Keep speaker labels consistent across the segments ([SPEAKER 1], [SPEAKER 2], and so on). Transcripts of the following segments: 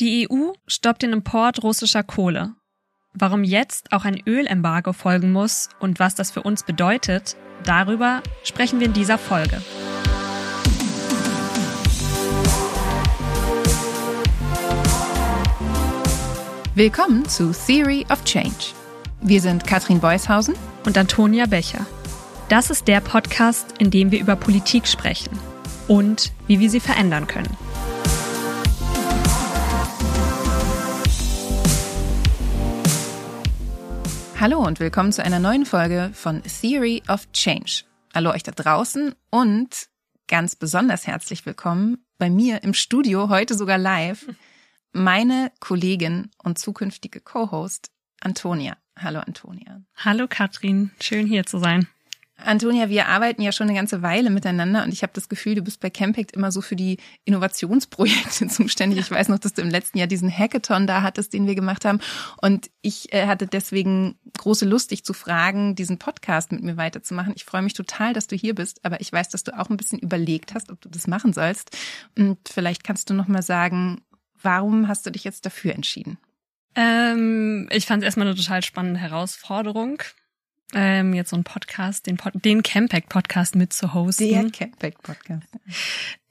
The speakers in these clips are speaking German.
[SPEAKER 1] Die EU stoppt den Import russischer Kohle. Warum jetzt auch ein Ölembargo folgen muss und was das für uns bedeutet, darüber sprechen wir in dieser Folge.
[SPEAKER 2] Willkommen zu Theory of Change. Wir sind Katrin Beushausen
[SPEAKER 1] und Antonia Becher. Das ist der Podcast, in dem wir über Politik sprechen und wie wir sie verändern können.
[SPEAKER 2] Hallo und willkommen zu einer neuen Folge von Theory of Change. Hallo euch da draußen und ganz besonders herzlich willkommen bei mir im Studio, heute sogar live, meine Kollegin und zukünftige Co-Host Antonia. Hallo Antonia.
[SPEAKER 1] Hallo Katrin, schön hier zu sein.
[SPEAKER 2] Antonia, wir arbeiten ja schon eine ganze Weile miteinander und ich habe das Gefühl, du bist bei Campact immer so für die Innovationsprojekte zuständig. Ich weiß noch, dass du im letzten Jahr diesen Hackathon da hattest, den wir gemacht haben. Und ich äh, hatte deswegen große Lust, dich zu fragen, diesen Podcast mit mir weiterzumachen. Ich freue mich total, dass du hier bist, aber ich weiß, dass du auch ein bisschen überlegt hast, ob du das machen sollst. Und vielleicht kannst du noch mal sagen, warum hast du dich jetzt dafür entschieden?
[SPEAKER 1] Ähm, ich fand es erstmal eine total spannende Herausforderung ähm, jetzt so einen Podcast, den, Pod den Campact Podcast mit zu hosten.
[SPEAKER 2] Der Campact Podcast.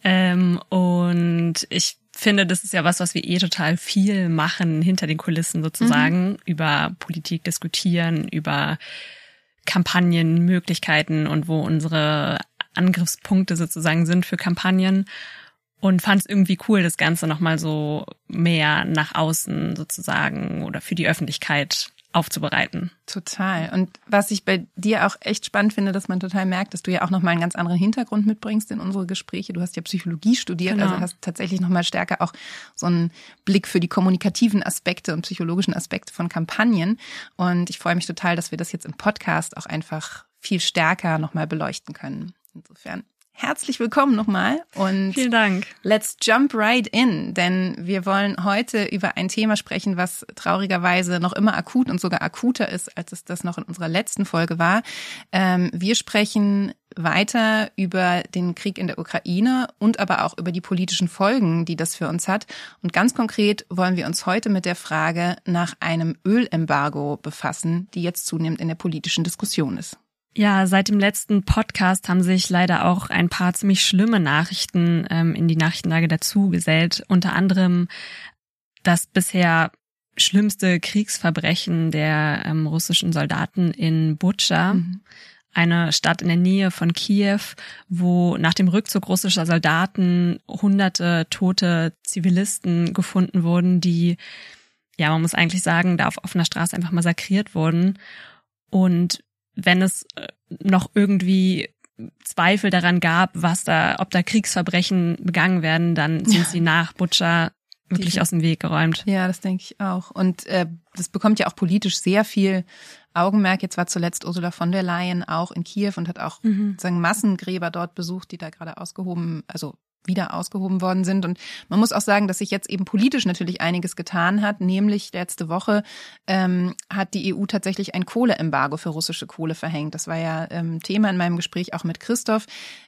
[SPEAKER 1] Ähm, und ich finde, das ist ja was, was wir eh total viel machen hinter den Kulissen sozusagen, mhm. über Politik diskutieren, über Kampagnenmöglichkeiten und wo unsere Angriffspunkte sozusagen sind für Kampagnen und fand es irgendwie cool, das Ganze nochmal so mehr nach außen sozusagen oder für die Öffentlichkeit aufzubereiten.
[SPEAKER 2] Total. Und was ich bei dir auch echt spannend finde, dass man total merkt, dass du ja auch nochmal einen ganz anderen Hintergrund mitbringst in unsere Gespräche. Du hast ja Psychologie studiert, genau. also hast tatsächlich nochmal stärker auch so einen Blick für die kommunikativen Aspekte und psychologischen Aspekte von Kampagnen. Und ich freue mich total, dass wir das jetzt im Podcast auch einfach viel stärker nochmal beleuchten können. Insofern herzlich willkommen nochmal
[SPEAKER 1] und vielen Dank.
[SPEAKER 2] Let's jump right in, denn wir wollen heute über ein Thema sprechen, was traurigerweise noch immer akut und sogar akuter ist, als es das noch in unserer letzten Folge war. Ähm, wir sprechen weiter über den Krieg in der Ukraine und aber auch über die politischen Folgen, die das für uns hat. Und ganz konkret wollen wir uns heute mit der Frage nach einem Ölembargo befassen, die jetzt zunehmend in der politischen Diskussion ist.
[SPEAKER 1] Ja, seit dem letzten Podcast haben sich leider auch ein paar ziemlich schlimme Nachrichten ähm, in die Nachrichtenlage dazu gesellt. Unter anderem das bisher schlimmste Kriegsverbrechen der ähm, russischen Soldaten in Butscha. Mhm eine Stadt in der Nähe von Kiew, wo nach dem Rückzug russischer Soldaten hunderte tote Zivilisten gefunden wurden, die, ja, man muss eigentlich sagen, da auf offener Straße einfach massakriert wurden. Und wenn es äh, noch irgendwie Zweifel daran gab, was da, ob da Kriegsverbrechen begangen werden, dann sind sie nach Butcher wirklich Die, aus dem Weg geräumt.
[SPEAKER 2] Ja, das denke ich auch. Und äh, das bekommt ja auch politisch sehr viel Augenmerk. Jetzt war zuletzt Ursula von der Leyen auch in Kiew und hat auch mhm. sagen Massengräber dort besucht, die da gerade ausgehoben, also wieder ausgehoben worden sind. Und man muss auch sagen, dass sich jetzt eben politisch natürlich einiges getan hat. Nämlich letzte Woche ähm, hat die EU tatsächlich ein Kohleembargo für russische Kohle verhängt. Das war ja ähm, Thema in meinem Gespräch auch mit Christoph.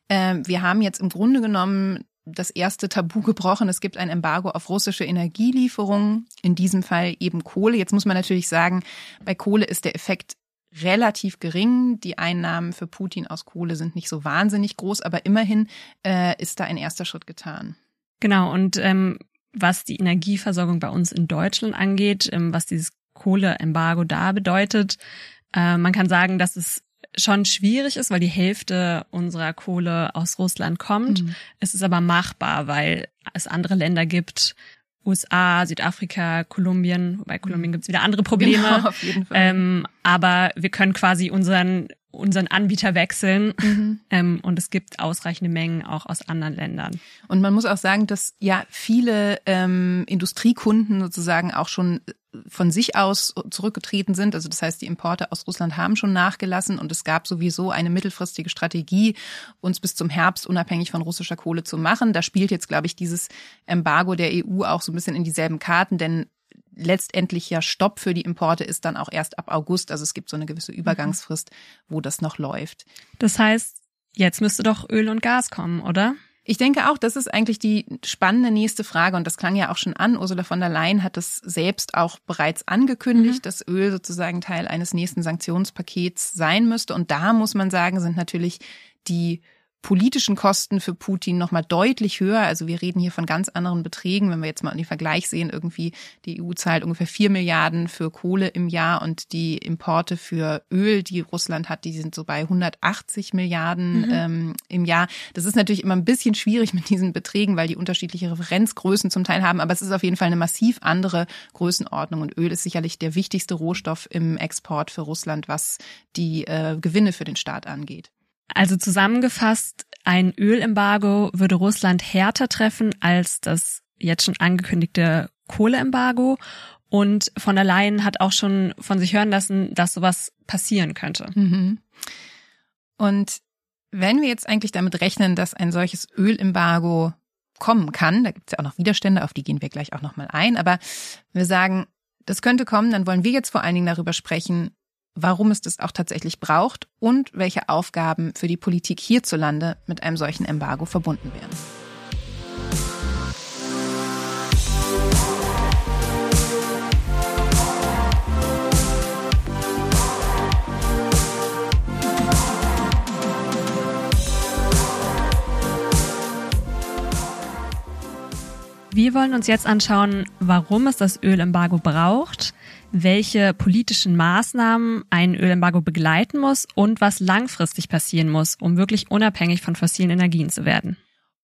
[SPEAKER 2] Ähm, wir haben jetzt im Grunde genommen das erste Tabu gebrochen. Es gibt ein Embargo auf russische Energielieferungen, in diesem Fall eben Kohle. Jetzt muss man natürlich sagen, bei Kohle ist der Effekt relativ gering. Die Einnahmen für Putin aus Kohle sind nicht so wahnsinnig groß, aber immerhin äh, ist da ein erster Schritt getan.
[SPEAKER 1] Genau, und ähm, was die Energieversorgung bei uns in Deutschland angeht, ähm, was dieses Kohleembargo da bedeutet, äh, man kann sagen, dass es schon schwierig ist, weil die Hälfte unserer Kohle aus Russland kommt. Mhm. Es ist aber machbar, weil es andere Länder gibt, USA, Südafrika, Kolumbien, wobei Kolumbien gibt's wieder andere Probleme. Genau, auf jeden Fall. Ähm, aber wir können quasi unseren unseren Anbieter wechseln mhm. ähm, und es gibt ausreichende Mengen auch aus anderen Ländern.
[SPEAKER 2] Und man muss auch sagen, dass ja viele ähm, Industriekunden sozusagen auch schon von sich aus zurückgetreten sind. Also das heißt, die Importe aus Russland haben schon nachgelassen und es gab sowieso eine mittelfristige Strategie, uns bis zum Herbst unabhängig von russischer Kohle zu machen. Da spielt jetzt, glaube ich, dieses Embargo der EU auch so ein bisschen in dieselben Karten, denn letztendlich ja Stopp für die Importe ist dann auch erst ab August. Also es gibt so eine gewisse Übergangsfrist, wo das noch läuft.
[SPEAKER 1] Das heißt, jetzt müsste doch Öl und Gas kommen, oder?
[SPEAKER 2] Ich denke auch, das ist eigentlich die spannende nächste Frage und das klang ja auch schon an. Ursula von der Leyen hat es selbst auch bereits angekündigt, mhm. dass Öl sozusagen Teil eines nächsten Sanktionspakets sein müsste. Und da muss man sagen, sind natürlich die politischen Kosten für Putin nochmal deutlich höher. Also wir reden hier von ganz anderen Beträgen. Wenn wir jetzt mal den Vergleich sehen, irgendwie die EU zahlt ungefähr vier Milliarden für Kohle im Jahr und die Importe für Öl, die Russland hat, die sind so bei 180 Milliarden mhm. ähm, im Jahr. Das ist natürlich immer ein bisschen schwierig mit diesen Beträgen, weil die unterschiedliche Referenzgrößen zum Teil haben. Aber es ist auf jeden Fall eine massiv andere Größenordnung. Und Öl ist sicherlich der wichtigste Rohstoff im Export für Russland, was die äh, Gewinne für den Staat angeht.
[SPEAKER 1] Also zusammengefasst, ein Ölembargo würde Russland härter treffen als das jetzt schon angekündigte Kohleembargo. Und von der Leyen hat auch schon von sich hören lassen, dass sowas passieren könnte.
[SPEAKER 2] Mhm. Und wenn wir jetzt eigentlich damit rechnen, dass ein solches Ölembargo kommen kann, da gibt es ja auch noch Widerstände, auf die gehen wir gleich auch nochmal ein, aber wir sagen, das könnte kommen, dann wollen wir jetzt vor allen Dingen darüber sprechen, warum es das auch tatsächlich braucht und welche Aufgaben für die Politik hierzulande mit einem solchen Embargo verbunden wären.
[SPEAKER 1] Wir wollen uns jetzt anschauen, warum es das Ölembargo braucht, welche politischen Maßnahmen ein Ölembargo begleiten muss und was langfristig passieren muss, um wirklich unabhängig von fossilen Energien zu werden.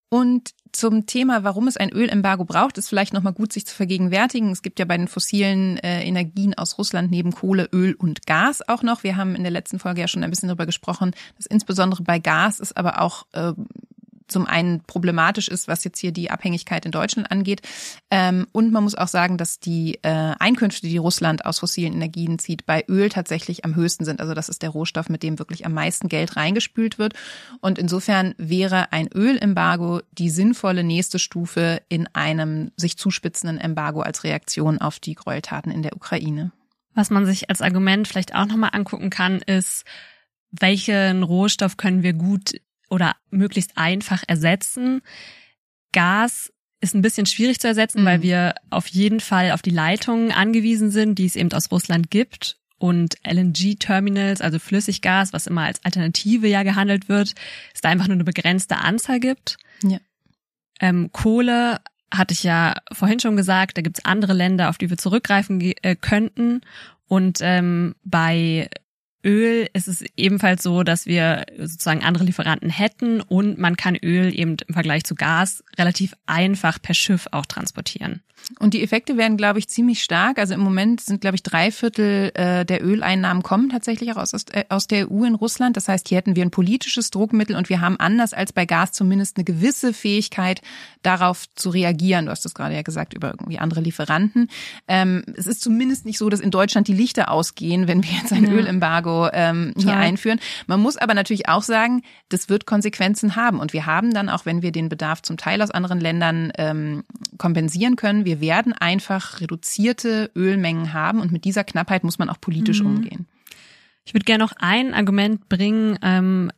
[SPEAKER 2] Und zum Thema, warum es ein Ölembargo braucht, ist vielleicht nochmal gut, sich zu vergegenwärtigen. Es gibt ja bei den fossilen äh, Energien aus Russland neben Kohle, Öl und Gas auch noch. Wir haben in der letzten Folge ja schon ein bisschen darüber gesprochen, dass insbesondere bei Gas es aber auch äh, zum einen problematisch ist, was jetzt hier die Abhängigkeit in Deutschland angeht. Ähm, und man muss auch sagen, dass die äh, Einkünfte, die Russland aus fossilen Energien zieht, bei Öl tatsächlich am höchsten sind. Also das ist der Rohstoff, mit dem wirklich am meisten Geld reingespült wird. Und insofern wäre ein Ölembargo die sinnvolle nächste Stufe in einem sich zuspitzenden Embargo als Reaktion auf die Gräueltaten in der Ukraine.
[SPEAKER 1] Was man sich als Argument vielleicht auch nochmal angucken kann, ist, welchen Rohstoff können wir gut oder möglichst einfach ersetzen. Gas ist ein bisschen schwierig zu ersetzen, mhm. weil wir auf jeden Fall auf die Leitungen angewiesen sind, die es eben aus Russland gibt. Und LNG-Terminals, also Flüssiggas, was immer als Alternative ja gehandelt wird, es da einfach nur eine begrenzte Anzahl gibt. Ja. Ähm, Kohle hatte ich ja vorhin schon gesagt, da gibt es andere Länder, auf die wir zurückgreifen äh, könnten. Und ähm, bei Öl ist es ebenfalls so, dass wir sozusagen andere Lieferanten hätten und man kann Öl eben im Vergleich zu Gas relativ einfach per Schiff auch transportieren.
[SPEAKER 2] Und die Effekte werden, glaube ich, ziemlich stark. Also im Moment sind, glaube ich, drei Viertel äh, der Öleinnahmen kommen tatsächlich auch aus, äh, aus der EU in Russland. Das heißt, hier hätten wir ein politisches Druckmittel und wir haben anders als bei Gas zumindest eine gewisse Fähigkeit, darauf zu reagieren. Du hast das gerade ja gesagt über irgendwie andere Lieferanten. Ähm, es ist zumindest nicht so, dass in Deutschland die Lichter ausgehen, wenn wir jetzt ein ja. Ölembargo ähm, hier einführen. Man muss aber natürlich auch sagen, das wird Konsequenzen haben. Und wir haben dann, auch wenn wir den Bedarf zum Teil aus anderen Ländern ähm, kompensieren können, wir werden einfach reduzierte Ölmengen haben und mit dieser Knappheit muss man auch politisch mhm. umgehen.
[SPEAKER 1] Ich würde gerne noch ein Argument bringen, ähm,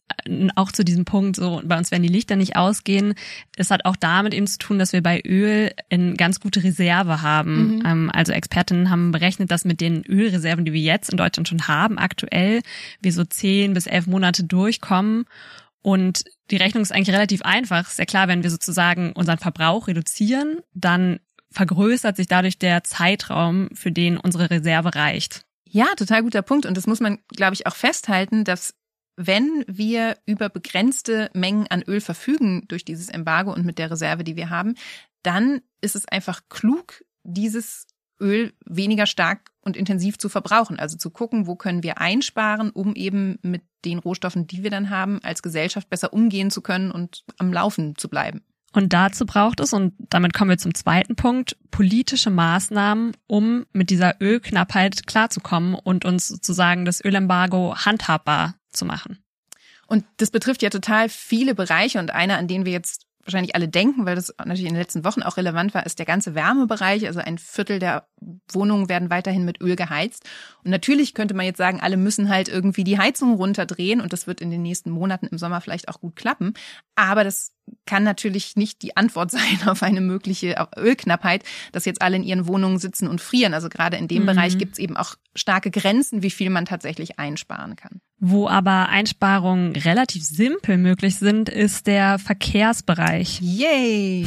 [SPEAKER 1] auch zu diesem Punkt, so bei uns werden die Lichter nicht ausgehen. Es hat auch damit eben zu tun, dass wir bei Öl eine ganz gute Reserve haben. Mhm. Ähm, also Expertinnen haben berechnet, dass mit den Ölreserven, die wir jetzt in Deutschland schon haben, aktuell wir so zehn bis elf Monate durchkommen. Und die Rechnung ist eigentlich relativ einfach. Ist ja klar, wenn wir sozusagen unseren Verbrauch reduzieren, dann vergrößert sich dadurch der Zeitraum, für den unsere Reserve reicht.
[SPEAKER 2] Ja, total guter Punkt. Und das muss man, glaube ich, auch festhalten, dass wenn wir über begrenzte Mengen an Öl verfügen durch dieses Embargo und mit der Reserve, die wir haben, dann ist es einfach klug, dieses Öl weniger stark und intensiv zu verbrauchen. Also zu gucken, wo können wir einsparen, um eben mit den Rohstoffen, die wir dann haben, als Gesellschaft besser umgehen zu können und am Laufen zu bleiben.
[SPEAKER 1] Und dazu braucht es, und damit kommen wir zum zweiten Punkt, politische Maßnahmen, um mit dieser Ölknappheit klarzukommen und uns sozusagen das Ölembargo handhabbar zu machen.
[SPEAKER 2] Und das betrifft ja total viele Bereiche und einer, an den wir jetzt wahrscheinlich alle denken, weil das natürlich in den letzten Wochen auch relevant war, ist der ganze Wärmebereich. Also ein Viertel der Wohnungen werden weiterhin mit Öl geheizt. Und natürlich könnte man jetzt sagen, alle müssen halt irgendwie die Heizung runterdrehen und das wird in den nächsten Monaten im Sommer vielleicht auch gut klappen. Aber das kann natürlich nicht die Antwort sein auf eine mögliche Ölknappheit, dass jetzt alle in ihren Wohnungen sitzen und frieren. Also gerade in dem mhm. Bereich gibt es eben auch starke Grenzen, wie viel man tatsächlich einsparen kann.
[SPEAKER 1] Wo aber Einsparungen relativ simpel möglich sind, ist der Verkehrsbereich.
[SPEAKER 2] Yay!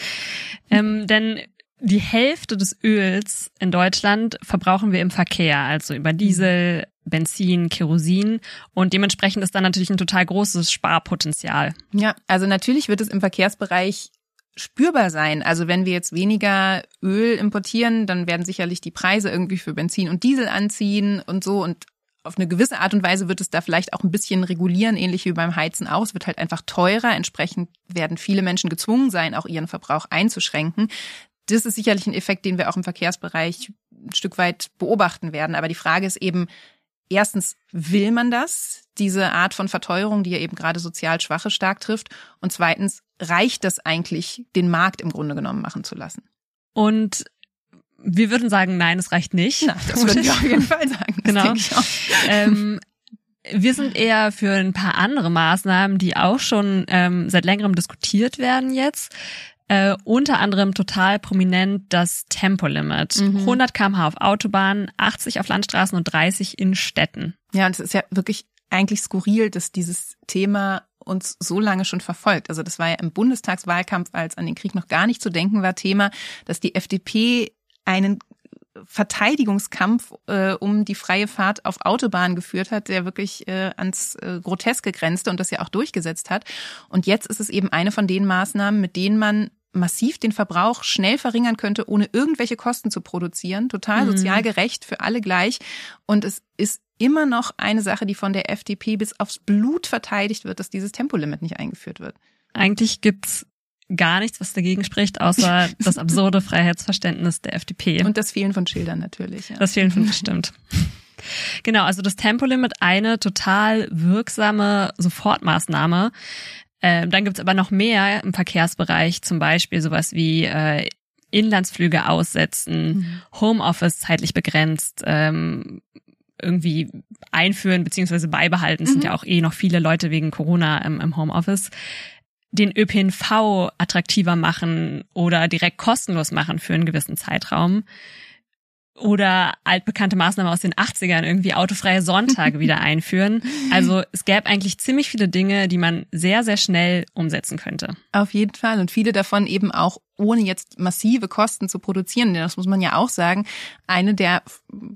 [SPEAKER 1] ähm, denn die Hälfte des Öls in Deutschland verbrauchen wir im Verkehr, also über Diesel, Benzin, Kerosin und dementsprechend ist da natürlich ein total großes Sparpotenzial.
[SPEAKER 2] Ja, also natürlich wird es im Verkehrsbereich spürbar sein. Also wenn wir jetzt weniger Öl importieren, dann werden sicherlich die Preise irgendwie für Benzin und Diesel anziehen und so und auf eine gewisse Art und Weise wird es da vielleicht auch ein bisschen regulieren, ähnlich wie beim Heizen auch. Es wird halt einfach teurer. Entsprechend werden viele Menschen gezwungen sein, auch ihren Verbrauch einzuschränken das ist sicherlich ein Effekt, den wir auch im Verkehrsbereich ein Stück weit beobachten werden. Aber die Frage ist eben, erstens, will man das, diese Art von Verteuerung, die ja eben gerade sozial Schwache stark trifft? Und zweitens, reicht das eigentlich, den Markt im Grunde genommen machen zu lassen?
[SPEAKER 1] Und wir würden sagen, nein, es reicht nicht.
[SPEAKER 2] Na, das würden wir auf jeden Fall sagen.
[SPEAKER 1] genau. Ähm, wir sind eher für ein paar andere Maßnahmen, die auch schon ähm, seit längerem diskutiert werden jetzt. Äh, unter anderem total prominent das Tempolimit. Mhm. 100 km/h auf Autobahnen, 80 auf Landstraßen und 30 in Städten.
[SPEAKER 2] Ja, und es ist ja wirklich eigentlich skurril, dass dieses Thema uns so lange schon verfolgt. Also das war ja im Bundestagswahlkampf, als an den Krieg noch gar nicht zu denken war, Thema, dass die FDP einen Verteidigungskampf äh, um die freie Fahrt auf Autobahnen geführt hat, der wirklich äh, ans äh, Groteske grenzte und das ja auch durchgesetzt hat. Und jetzt ist es eben eine von den Maßnahmen, mit denen man massiv den Verbrauch schnell verringern könnte, ohne irgendwelche Kosten zu produzieren. Total mhm. sozial gerecht für alle gleich. Und es ist immer noch eine Sache, die von der FDP bis aufs Blut verteidigt wird, dass dieses Tempolimit nicht eingeführt wird.
[SPEAKER 1] Eigentlich gibt's gar nichts, was dagegen spricht, außer das absurde Freiheitsverständnis der FDP.
[SPEAKER 2] Und das Fehlen von Schildern natürlich.
[SPEAKER 1] Ja. Das Fehlen von, stimmt. Genau, also das Tempolimit eine total wirksame Sofortmaßnahme. Ähm, dann gibt's aber noch mehr im Verkehrsbereich, zum Beispiel sowas wie äh, Inlandsflüge aussetzen, mhm. Homeoffice zeitlich begrenzt, ähm, irgendwie einführen beziehungsweise beibehalten. Es mhm. sind ja auch eh noch viele Leute wegen Corona im, im Homeoffice den ÖPNV attraktiver machen oder direkt kostenlos machen für einen gewissen Zeitraum oder altbekannte Maßnahmen aus den 80ern, irgendwie autofreie Sonntage wieder einführen. Also es gäbe eigentlich ziemlich viele Dinge, die man sehr, sehr schnell umsetzen könnte.
[SPEAKER 2] Auf jeden Fall. Und viele davon eben auch ohne jetzt massive Kosten zu produzieren. Denn das muss man ja auch sagen. Eine der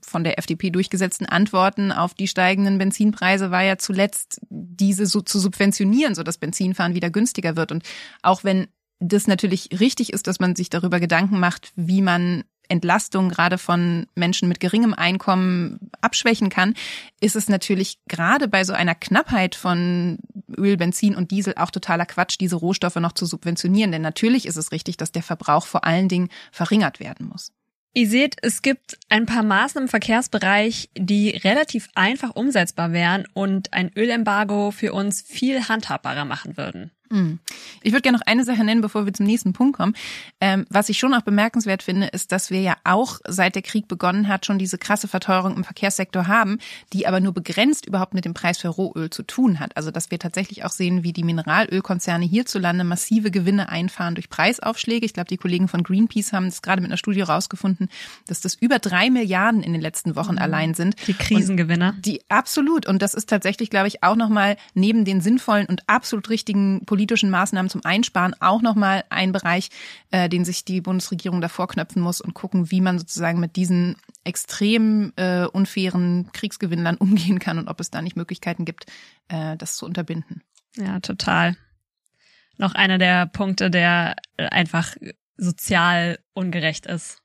[SPEAKER 2] von der FDP durchgesetzten Antworten auf die steigenden Benzinpreise war ja zuletzt, diese so zu subventionieren, so dass Benzinfahren wieder günstiger wird. Und auch wenn das natürlich richtig ist, dass man sich darüber Gedanken macht, wie man Entlastung gerade von Menschen mit geringem Einkommen abschwächen kann, ist es natürlich gerade bei so einer Knappheit von Öl, Benzin und Diesel auch totaler Quatsch, diese Rohstoffe noch zu subventionieren. Denn natürlich ist es richtig, dass der Verbrauch vor allen Dingen verringert werden muss.
[SPEAKER 1] Ihr seht, es gibt ein paar Maßnahmen im Verkehrsbereich, die relativ einfach umsetzbar wären und ein Ölembargo für uns viel handhabbarer machen würden.
[SPEAKER 2] Hm. Ich würde gerne noch eine Sache nennen, bevor wir zum nächsten Punkt kommen. Ähm, was ich schon auch bemerkenswert finde, ist, dass wir ja auch seit der Krieg begonnen hat, schon diese krasse Verteuerung im Verkehrssektor haben, die aber nur begrenzt überhaupt mit dem Preis für Rohöl zu tun hat. Also dass wir tatsächlich auch sehen, wie die Mineralölkonzerne hierzulande massive Gewinne einfahren durch Preisaufschläge. Ich glaube, die Kollegen von Greenpeace haben es gerade mit einer Studie rausgefunden, dass das über drei Milliarden in den letzten Wochen mhm. allein sind.
[SPEAKER 1] Die Krisengewinner.
[SPEAKER 2] Und die absolut. Und das ist tatsächlich, glaube ich, auch nochmal neben den sinnvollen und absolut richtigen politischen politischen Maßnahmen zum Einsparen auch nochmal ein Bereich, äh, den sich die Bundesregierung davor knöpfen muss und gucken, wie man sozusagen mit diesen extrem äh, unfairen Kriegsgewinnern umgehen kann und ob es da nicht Möglichkeiten gibt, äh, das zu unterbinden.
[SPEAKER 1] Ja, total. Noch einer der Punkte, der einfach sozial ungerecht ist.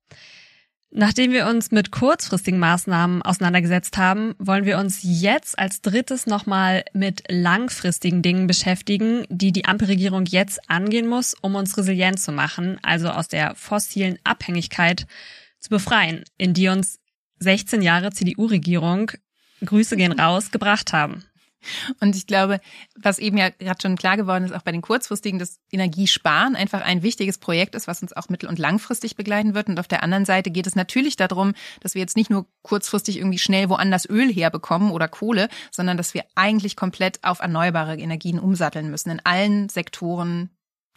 [SPEAKER 1] Nachdem wir uns mit kurzfristigen Maßnahmen auseinandergesetzt haben, wollen wir uns jetzt als drittes nochmal mit langfristigen Dingen beschäftigen, die die Ampelregierung jetzt angehen muss, um uns resilient zu machen, also aus der fossilen Abhängigkeit zu befreien, in die uns 16 Jahre CDU-Regierung, Grüße gehen raus, gebracht haben.
[SPEAKER 2] Und ich glaube, was eben ja gerade schon klar geworden ist, auch bei den kurzfristigen, dass Energiesparen einfach ein wichtiges Projekt ist, was uns auch mittel- und langfristig begleiten wird. Und auf der anderen Seite geht es natürlich darum, dass wir jetzt nicht nur kurzfristig irgendwie schnell woanders Öl herbekommen oder Kohle, sondern dass wir eigentlich komplett auf erneuerbare Energien umsatteln müssen in allen Sektoren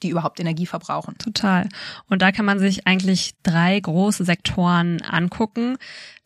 [SPEAKER 2] die überhaupt Energie verbrauchen.
[SPEAKER 1] Total. Und da kann man sich eigentlich drei große Sektoren angucken.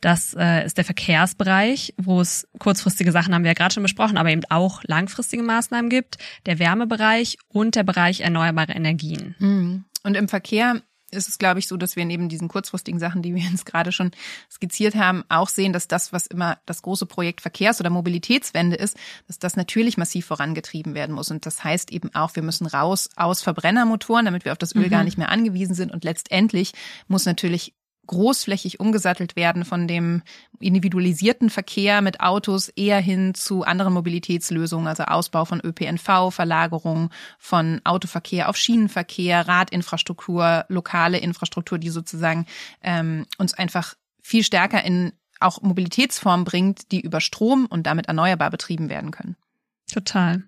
[SPEAKER 1] Das äh, ist der Verkehrsbereich, wo es kurzfristige Sachen haben wir ja gerade schon besprochen, aber eben auch langfristige Maßnahmen gibt. Der Wärmebereich und der Bereich erneuerbare Energien.
[SPEAKER 2] Mhm. Und im Verkehr ist es, glaube ich, so, dass wir neben diesen kurzfristigen Sachen, die wir jetzt gerade schon skizziert haben, auch sehen, dass das, was immer das große Projekt Verkehrs- oder Mobilitätswende ist, dass das natürlich massiv vorangetrieben werden muss. Und das heißt eben auch, wir müssen raus aus Verbrennermotoren, damit wir auf das Öl mhm. gar nicht mehr angewiesen sind. Und letztendlich muss natürlich großflächig umgesattelt werden von dem individualisierten Verkehr mit Autos eher hin zu anderen Mobilitätslösungen, also Ausbau von ÖPNV, Verlagerung von Autoverkehr auf Schienenverkehr, Radinfrastruktur, lokale Infrastruktur, die sozusagen ähm, uns einfach viel stärker in auch Mobilitätsformen bringt, die über Strom und damit erneuerbar betrieben werden können.
[SPEAKER 1] Total.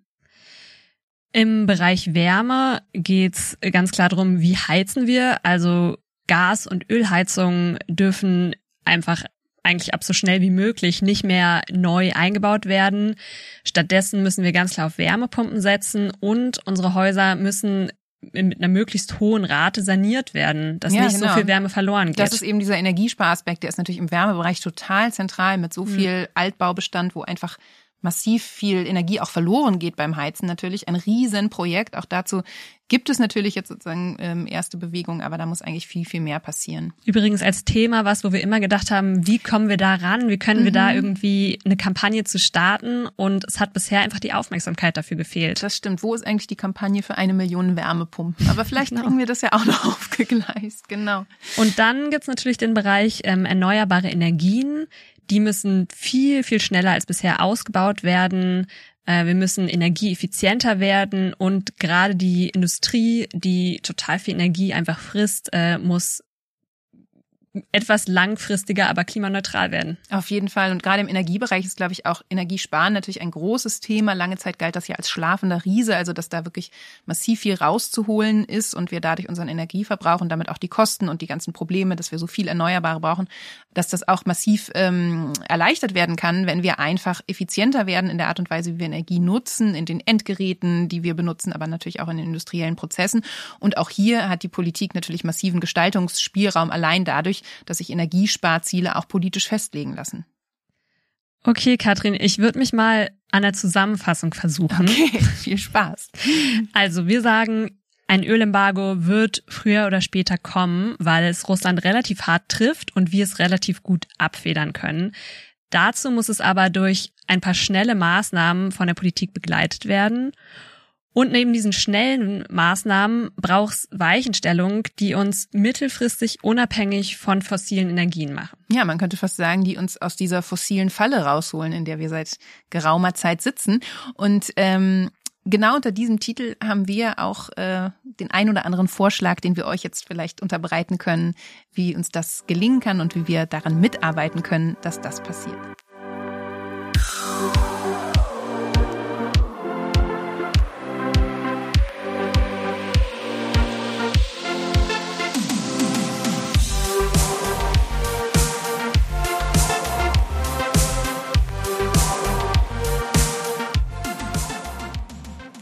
[SPEAKER 1] Im Bereich Wärme geht's ganz klar darum, wie heizen wir. Also Gas- und Ölheizungen dürfen einfach eigentlich ab so schnell wie möglich nicht mehr neu eingebaut werden. Stattdessen müssen wir ganz klar auf Wärmepumpen setzen und unsere Häuser müssen mit einer möglichst hohen Rate saniert werden, dass ja, nicht genau. so viel Wärme verloren geht.
[SPEAKER 2] Das ist eben dieser Energiesparaspekt, der ist natürlich im Wärmebereich total zentral mit so hm. viel mhm. Altbaubestand, wo einfach massiv viel Energie auch verloren geht beim Heizen. Natürlich ein Riesenprojekt. Auch dazu gibt es natürlich jetzt sozusagen ähm, erste Bewegungen, aber da muss eigentlich viel, viel mehr passieren.
[SPEAKER 1] Übrigens als Thema was, wo wir immer gedacht haben, wie kommen wir da ran? Wie können mhm. wir da mhm. irgendwie eine Kampagne zu starten? Und es hat bisher einfach die Aufmerksamkeit dafür gefehlt.
[SPEAKER 2] Das stimmt. Wo ist eigentlich die Kampagne für eine Million Wärmepumpen? Aber vielleicht genau. kriegen wir das ja auch noch aufgegleist. Genau.
[SPEAKER 1] Und dann gibt's natürlich den Bereich ähm, erneuerbare Energien die müssen viel, viel schneller als bisher ausgebaut werden. Äh, wir müssen energieeffizienter werden und gerade die Industrie, die total viel Energie einfach frisst, äh, muss etwas langfristiger, aber klimaneutral werden.
[SPEAKER 2] Auf jeden Fall. Und gerade im Energiebereich ist, glaube ich, auch Energiesparen natürlich ein großes Thema. Lange Zeit galt das ja als schlafender Riese, also dass da wirklich massiv viel rauszuholen ist und wir dadurch unseren Energieverbrauch und damit auch die Kosten und die ganzen Probleme, dass wir so viel Erneuerbare brauchen, dass das auch massiv ähm, erleichtert werden kann, wenn wir einfach effizienter werden in der Art und Weise, wie wir Energie nutzen, in den Endgeräten, die wir benutzen, aber natürlich auch in den industriellen Prozessen. Und auch hier hat die Politik natürlich massiven Gestaltungsspielraum allein dadurch, dass sich Energiesparziele auch politisch festlegen lassen.
[SPEAKER 1] Okay, Katrin, ich würde mich mal an der Zusammenfassung versuchen.
[SPEAKER 2] Okay, viel Spaß.
[SPEAKER 1] Also, wir sagen, ein Ölembargo wird früher oder später kommen, weil es Russland relativ hart trifft und wir es relativ gut abfedern können. Dazu muss es aber durch ein paar schnelle Maßnahmen von der Politik begleitet werden. Und neben diesen schnellen Maßnahmen braucht es Weichenstellung, die uns mittelfristig unabhängig von fossilen Energien machen.
[SPEAKER 2] Ja, man könnte fast sagen, die uns aus dieser fossilen Falle rausholen, in der wir seit geraumer Zeit sitzen. Und ähm, genau unter diesem Titel haben wir auch äh, den ein oder anderen Vorschlag, den wir euch jetzt vielleicht unterbreiten können, wie uns das gelingen kann und wie wir daran mitarbeiten können, dass das passiert.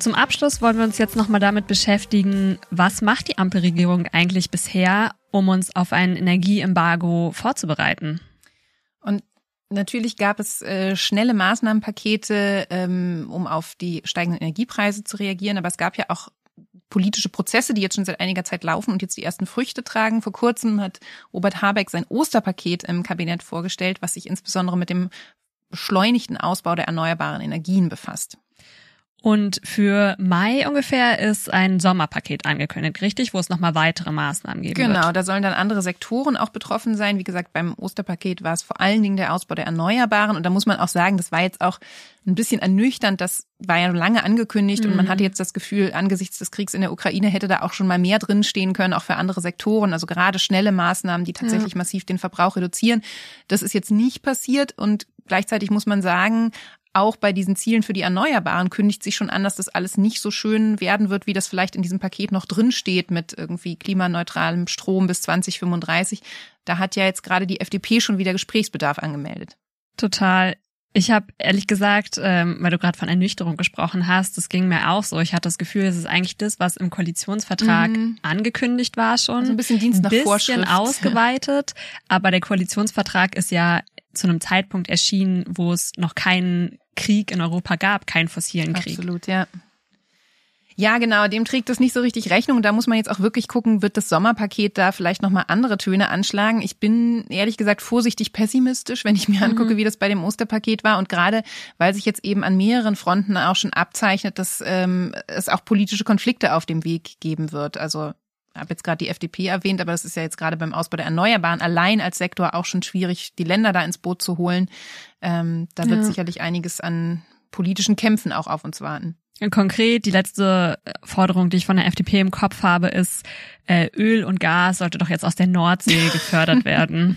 [SPEAKER 1] Zum Abschluss wollen wir uns jetzt nochmal damit beschäftigen, was macht die Ampelregierung eigentlich bisher, um uns auf ein Energieembargo vorzubereiten?
[SPEAKER 2] Und Natürlich gab es äh, schnelle Maßnahmenpakete, ähm, um auf die steigenden Energiepreise zu reagieren, aber es gab ja auch politische Prozesse, die jetzt schon seit einiger Zeit laufen und jetzt die ersten Früchte tragen. Vor kurzem hat Robert Habeck sein Osterpaket im Kabinett vorgestellt, was sich insbesondere mit dem beschleunigten Ausbau der erneuerbaren Energien befasst.
[SPEAKER 1] Und für Mai ungefähr ist ein Sommerpaket angekündigt, richtig, wo es nochmal weitere Maßnahmen geben
[SPEAKER 2] genau,
[SPEAKER 1] wird.
[SPEAKER 2] Genau, da sollen dann andere Sektoren auch betroffen sein. Wie gesagt, beim Osterpaket war es vor allen Dingen der Ausbau der Erneuerbaren. Und da muss man auch sagen, das war jetzt auch ein bisschen ernüchternd. Das war ja lange angekündigt mhm. und man mhm. hatte jetzt das Gefühl, angesichts des Kriegs in der Ukraine hätte da auch schon mal mehr drinstehen können, auch für andere Sektoren. Also gerade schnelle Maßnahmen, die tatsächlich ja. massiv den Verbrauch reduzieren. Das ist jetzt nicht passiert und gleichzeitig muss man sagen, auch bei diesen Zielen für die Erneuerbaren kündigt sich schon an, dass das alles nicht so schön werden wird, wie das vielleicht in diesem Paket noch drin steht mit irgendwie klimaneutralem Strom bis 2035. Da hat ja jetzt gerade die FDP schon wieder Gesprächsbedarf angemeldet.
[SPEAKER 1] Total. Ich habe ehrlich gesagt, ähm, weil du gerade von Ernüchterung gesprochen hast, das ging mir auch so. Ich hatte das Gefühl, es ist eigentlich das, was im Koalitionsvertrag mhm. angekündigt war schon.
[SPEAKER 2] Also ein bisschen Dienst nach
[SPEAKER 1] ein bisschen
[SPEAKER 2] Vorschrift.
[SPEAKER 1] ausgeweitet. Aber der Koalitionsvertrag ist ja zu einem Zeitpunkt erschienen, wo es noch keinen Krieg in Europa gab, keinen fossilen Krieg.
[SPEAKER 2] Absolut, ja. Ja, genau, dem trägt das nicht so richtig Rechnung. Da muss man jetzt auch wirklich gucken, wird das Sommerpaket da vielleicht nochmal andere Töne anschlagen. Ich bin ehrlich gesagt vorsichtig pessimistisch, wenn ich mir mhm. angucke, wie das bei dem Osterpaket war. Und gerade, weil sich jetzt eben an mehreren Fronten auch schon abzeichnet, dass ähm, es auch politische Konflikte auf dem Weg geben wird. Also habe jetzt gerade die FDP erwähnt, aber das ist ja jetzt gerade beim Ausbau der Erneuerbaren allein als Sektor auch schon schwierig, die Länder da ins Boot zu holen. Ähm, da wird ja. sicherlich einiges an politischen Kämpfen auch auf uns warten.
[SPEAKER 1] Konkret, die letzte Forderung, die ich von der FDP im Kopf habe, ist, äh, Öl und Gas sollte doch jetzt aus der Nordsee gefördert werden.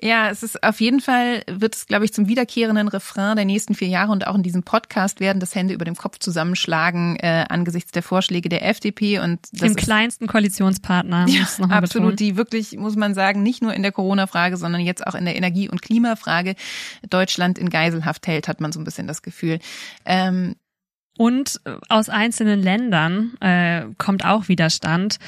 [SPEAKER 2] Ja, es ist auf jeden Fall, wird es, glaube ich, zum wiederkehrenden Refrain der nächsten vier Jahre und auch in diesem Podcast werden das Hände über dem Kopf zusammenschlagen äh, angesichts der Vorschläge der FDP und
[SPEAKER 1] dem kleinsten Koalitionspartner.
[SPEAKER 2] Ja, absolut, betonen. die wirklich, muss man sagen, nicht nur in der Corona-Frage, sondern jetzt auch in der Energie- und Klimafrage Deutschland in Geiselhaft hält, hat man so ein bisschen das Gefühl. Ähm,
[SPEAKER 1] und äh, aus einzelnen Ländern äh, kommt auch Widerstand.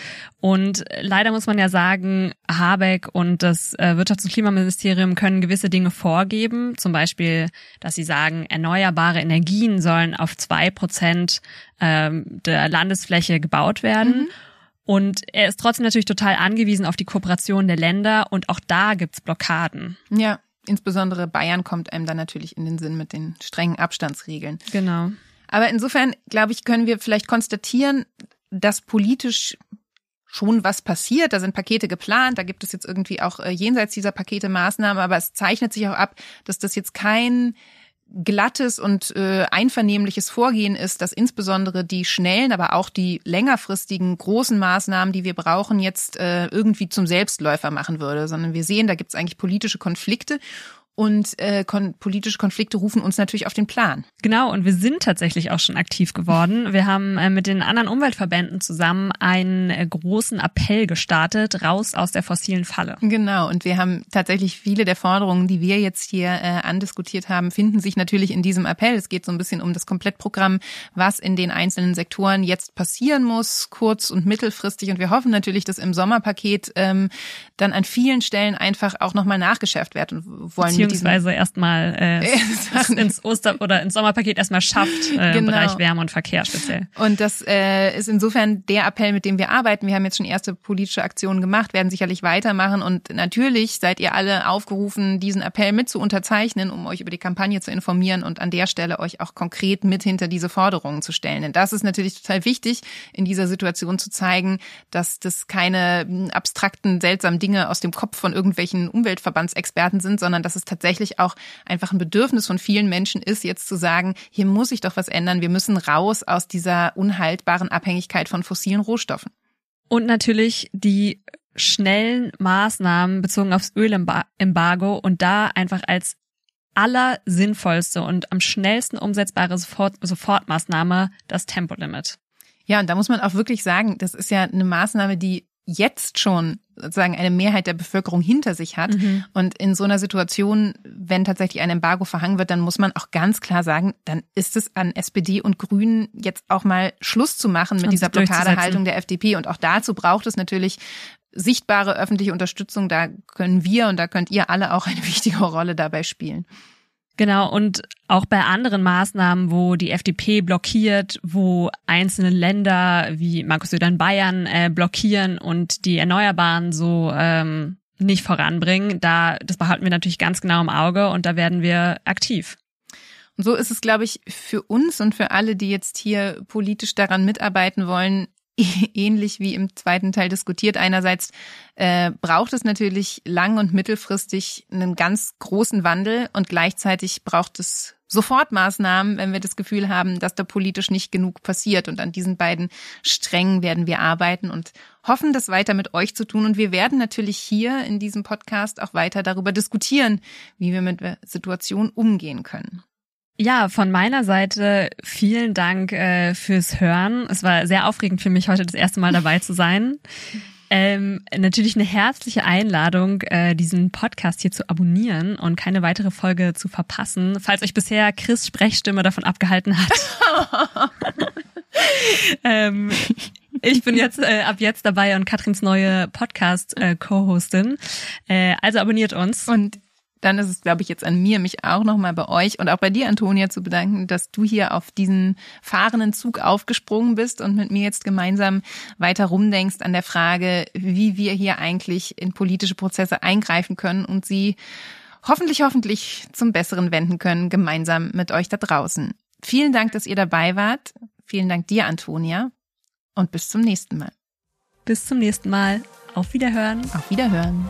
[SPEAKER 1] Und leider muss man ja sagen, Habeck und das äh, Wirtschafts- und Klimaministerium können gewisse Dinge vorgeben. Zum Beispiel, dass sie sagen, erneuerbare Energien sollen auf zwei Prozent ähm, der Landesfläche gebaut werden. Mhm. Und er ist trotzdem natürlich total angewiesen auf die Kooperation der Länder. Und auch da gibt's Blockaden.
[SPEAKER 2] Ja, insbesondere Bayern kommt einem dann natürlich in den Sinn mit den strengen Abstandsregeln.
[SPEAKER 1] Genau.
[SPEAKER 2] Aber insofern, glaube ich, können wir vielleicht konstatieren, dass politisch schon was passiert. Da sind Pakete geplant, da gibt es jetzt irgendwie auch äh, jenseits dieser Pakete Maßnahmen, aber es zeichnet sich auch ab, dass das jetzt kein glattes und äh, einvernehmliches Vorgehen ist, dass insbesondere die schnellen, aber auch die längerfristigen großen Maßnahmen, die wir brauchen, jetzt äh, irgendwie zum Selbstläufer machen würde, sondern wir sehen, da gibt es eigentlich politische Konflikte und äh, kon politische Konflikte rufen uns natürlich auf den Plan.
[SPEAKER 1] Genau, und wir sind tatsächlich auch schon aktiv geworden. Wir haben äh, mit den anderen Umweltverbänden zusammen einen äh, großen Appell gestartet, raus aus der fossilen Falle.
[SPEAKER 2] Genau, und wir haben tatsächlich viele der Forderungen, die wir jetzt hier äh, andiskutiert haben, finden sich natürlich in diesem Appell. Es geht so ein bisschen um das Komplettprogramm, was in den einzelnen Sektoren jetzt passieren muss, kurz- und mittelfristig. Und wir hoffen natürlich, dass im Sommerpaket ähm, dann an vielen Stellen einfach auch nochmal nachgeschärft wird und wollen
[SPEAKER 1] beziehungsweise erstmal äh, ins Oster- oder ins Sommerpaket erstmal schafft äh, genau. im Bereich Wärme und Verkehr speziell.
[SPEAKER 2] Und das äh, ist insofern der Appell, mit dem wir arbeiten. Wir haben jetzt schon erste politische Aktionen gemacht, werden sicherlich weitermachen und natürlich seid ihr alle aufgerufen, diesen Appell mit zu unterzeichnen, um euch über die Kampagne zu informieren und an der Stelle euch auch konkret mit hinter diese Forderungen zu stellen. Denn das ist natürlich total wichtig, in dieser Situation zu zeigen, dass das keine hm, abstrakten, seltsamen Dinge aus dem Kopf von irgendwelchen Umweltverbandsexperten sind, sondern dass es tatsächlich auch einfach ein Bedürfnis von vielen Menschen ist, jetzt zu sagen, hier muss sich doch was ändern. Wir müssen raus aus dieser unhaltbaren Abhängigkeit von fossilen Rohstoffen.
[SPEAKER 1] Und natürlich die schnellen Maßnahmen bezogen aufs Ölembargo und da einfach als allersinnvollste und am schnellsten umsetzbare Sofort Sofortmaßnahme das Tempolimit.
[SPEAKER 2] Ja, und da muss man auch wirklich sagen, das ist ja eine Maßnahme, die jetzt schon sozusagen eine Mehrheit der Bevölkerung hinter sich hat. Mhm. Und in so einer Situation, wenn tatsächlich ein Embargo verhangen wird, dann muss man auch ganz klar sagen, dann ist es an SPD und Grünen jetzt auch mal Schluss zu machen mit und dieser Blockadehaltung der FDP. Und auch dazu braucht es natürlich sichtbare öffentliche Unterstützung. Da können wir und da könnt ihr alle auch eine wichtige Rolle dabei spielen.
[SPEAKER 1] Genau, und auch bei anderen Maßnahmen, wo die FDP blockiert, wo einzelne Länder wie Markus Söder in Bayern äh, blockieren und die Erneuerbaren so ähm, nicht voranbringen, da das behalten wir natürlich ganz genau im Auge und da werden wir aktiv.
[SPEAKER 2] Und so ist es, glaube ich, für uns und für alle, die jetzt hier politisch daran mitarbeiten wollen, ähnlich wie im zweiten Teil diskutiert. Einerseits äh, braucht es natürlich lang- und mittelfristig einen ganz großen Wandel und gleichzeitig braucht es Sofortmaßnahmen, wenn wir das Gefühl haben, dass da politisch nicht genug passiert. Und an diesen beiden Strängen werden wir arbeiten und hoffen, das weiter mit euch zu tun. Und wir werden natürlich hier in diesem Podcast auch weiter darüber diskutieren, wie wir mit der Situation umgehen können.
[SPEAKER 1] Ja, von meiner Seite vielen Dank äh, fürs Hören. Es war sehr aufregend für mich, heute das erste Mal dabei zu sein. Ähm, natürlich eine herzliche Einladung, äh, diesen Podcast hier zu abonnieren und keine weitere Folge zu verpassen, falls euch bisher Chris Sprechstimme davon abgehalten hat. ähm, ich bin jetzt äh, ab jetzt dabei und Katrins neue Podcast-Co-Hostin. Äh, also abonniert uns.
[SPEAKER 2] Und dann ist es, glaube ich, jetzt an mir, mich auch nochmal bei euch und auch bei dir, Antonia, zu bedanken, dass du hier auf diesen fahrenden Zug aufgesprungen bist und mit mir jetzt gemeinsam weiter rumdenkst an der Frage, wie wir hier eigentlich in politische Prozesse eingreifen können und sie hoffentlich, hoffentlich zum Besseren wenden können, gemeinsam mit euch da draußen. Vielen Dank, dass ihr dabei wart. Vielen Dank dir, Antonia. Und bis zum nächsten Mal.
[SPEAKER 1] Bis zum nächsten Mal. Auf Wiederhören.
[SPEAKER 2] Auf Wiederhören.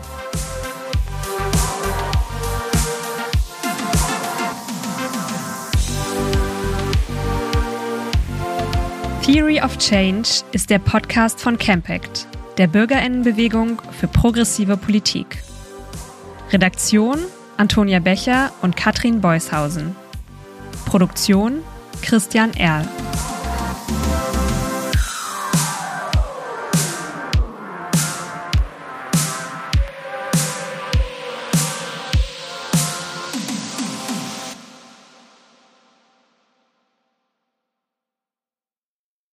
[SPEAKER 1] Theory of Change ist der Podcast von Campact, der Bürgerinnenbewegung für progressive Politik. Redaktion Antonia Becher und Katrin Beushausen. Produktion Christian Erl.